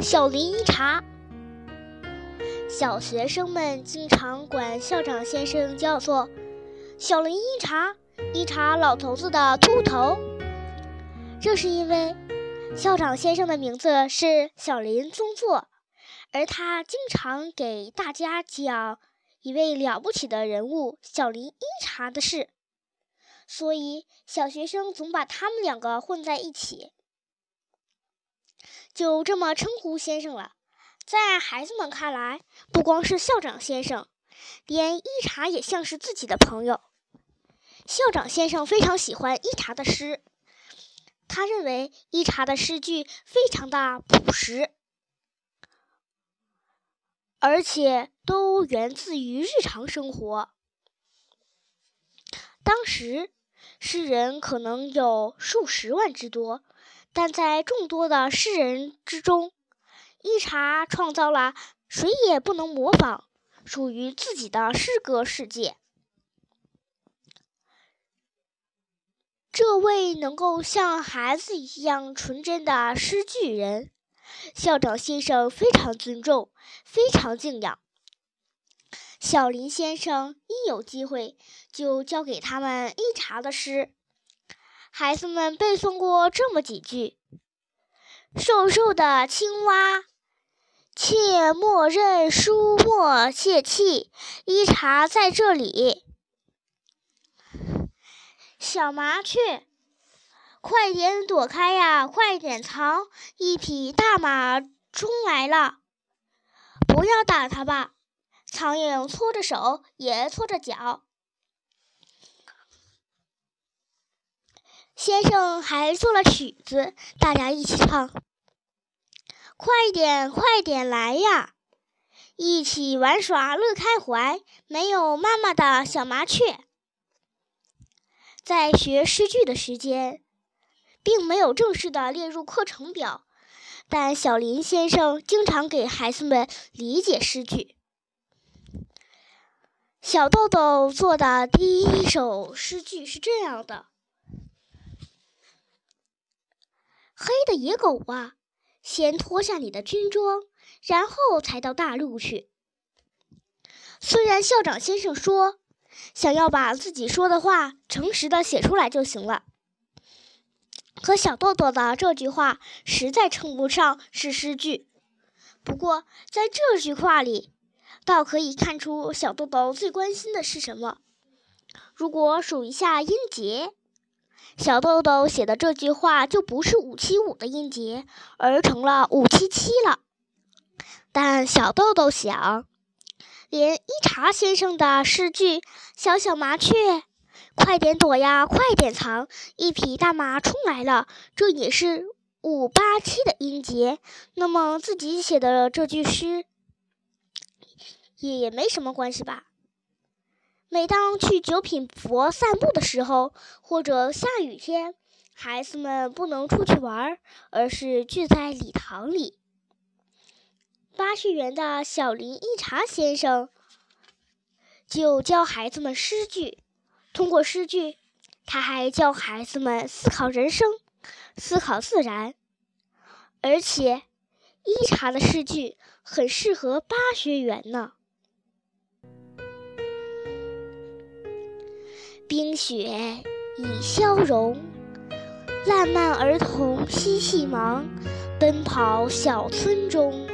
小林一茶。小学生们经常管校长先生叫做“小林一茶”，一茶老头子的秃头。这是因为校长先生的名字是小林宗作，而他经常给大家讲一位了不起的人物小林一茶的事，所以小学生总把他们两个混在一起，就这么称呼先生了。在孩子们看来，不光是校长先生，连一茶也像是自己的朋友。校长先生非常喜欢一茶的诗，他认为一茶的诗句非常的朴实，而且都源自于日常生活。当时，诗人可能有数十万之多，但在众多的诗人之中，一茶创造了谁也不能模仿、属于自己的诗歌世界。这位能够像孩子一样纯真的诗句人，校长先生非常尊重，非常敬仰。小林先生一有机会就教给他们一茶的诗，孩子们背诵过这么几句：“瘦瘦的青蛙。”切莫认输，莫泄气。一茶在这里。小麻雀，快点躲开呀！快点藏！一匹大马冲来了，不要打它吧！苍蝇搓着手，也搓着脚。先生还做了曲子，大家一起唱。快点，快点来呀！一起玩耍乐开怀。没有妈妈的小麻雀，在学诗句的时间，并没有正式的列入课程表，但小林先生经常给孩子们理解诗句。小豆豆做的第一首诗句是这样的：“黑的野狗啊！”先脱下你的军装，然后才到大陆去。虽然校长先生说，想要把自己说的话诚实的写出来就行了，可小豆豆的这句话实在称不上是诗句。不过在这句话里，倒可以看出小豆豆最关心的是什么。如果数一下音节。小豆豆写的这句话就不是五七五的音节，而成了五七七了。但小豆豆想，连一茶先生的诗句“小小麻雀，快点躲呀，快点藏，一匹大马冲来了”，这也是五八七的音节。那么自己写的这句诗也没什么关系吧？每当去九品佛散步的时候，或者下雨天，孩子们不能出去玩，而是聚在礼堂里。八十元的小林一茶先生就教孩子们诗句，通过诗句，他还教孩子们思考人生、思考自然。而且，一茶的诗句很适合八学园呢。冰雪已消融，烂漫儿童嬉戏忙，奔跑小村中。